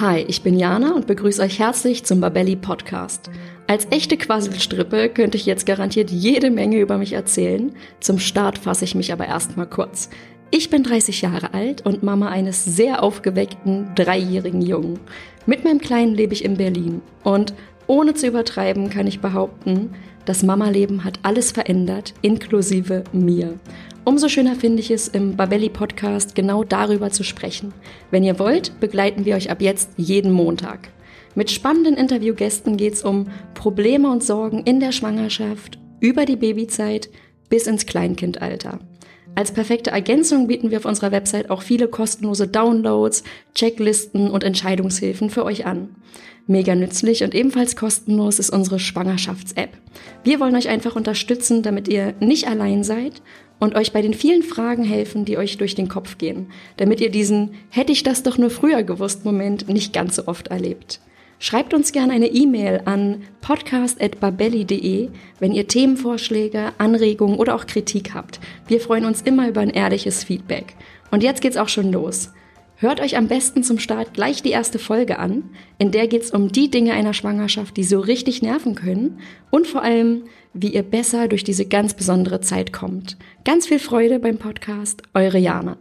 Hi, ich bin Jana und begrüße euch herzlich zum Babelli Podcast. Als echte Quasselstrippe könnte ich jetzt garantiert jede Menge über mich erzählen. Zum Start fasse ich mich aber erstmal kurz. Ich bin 30 Jahre alt und Mama eines sehr aufgeweckten dreijährigen Jungen. Mit meinem Kleinen lebe ich in Berlin und ohne zu übertreiben kann ich behaupten, das Mama-Leben hat alles verändert, inklusive mir. Umso schöner finde ich es, im Babelli Podcast genau darüber zu sprechen. Wenn ihr wollt, begleiten wir euch ab jetzt jeden Montag. Mit spannenden Interviewgästen geht es um Probleme und Sorgen in der Schwangerschaft, über die Babyzeit bis ins Kleinkindalter. Als perfekte Ergänzung bieten wir auf unserer Website auch viele kostenlose Downloads, Checklisten und Entscheidungshilfen für euch an. Mega nützlich und ebenfalls kostenlos ist unsere Schwangerschafts-App. Wir wollen euch einfach unterstützen, damit ihr nicht allein seid und euch bei den vielen Fragen helfen, die euch durch den Kopf gehen, damit ihr diesen hätte ich das doch nur früher gewusst Moment nicht ganz so oft erlebt. Schreibt uns gerne eine E-Mail an podcast.babelli.de, wenn ihr Themenvorschläge, Anregungen oder auch Kritik habt. Wir freuen uns immer über ein ehrliches Feedback. Und jetzt geht's auch schon los. Hört euch am besten zum Start gleich die erste Folge an, in der geht's um die Dinge einer Schwangerschaft, die so richtig nerven können und vor allem, wie ihr besser durch diese ganz besondere Zeit kommt. Ganz viel Freude beim Podcast, eure Jana.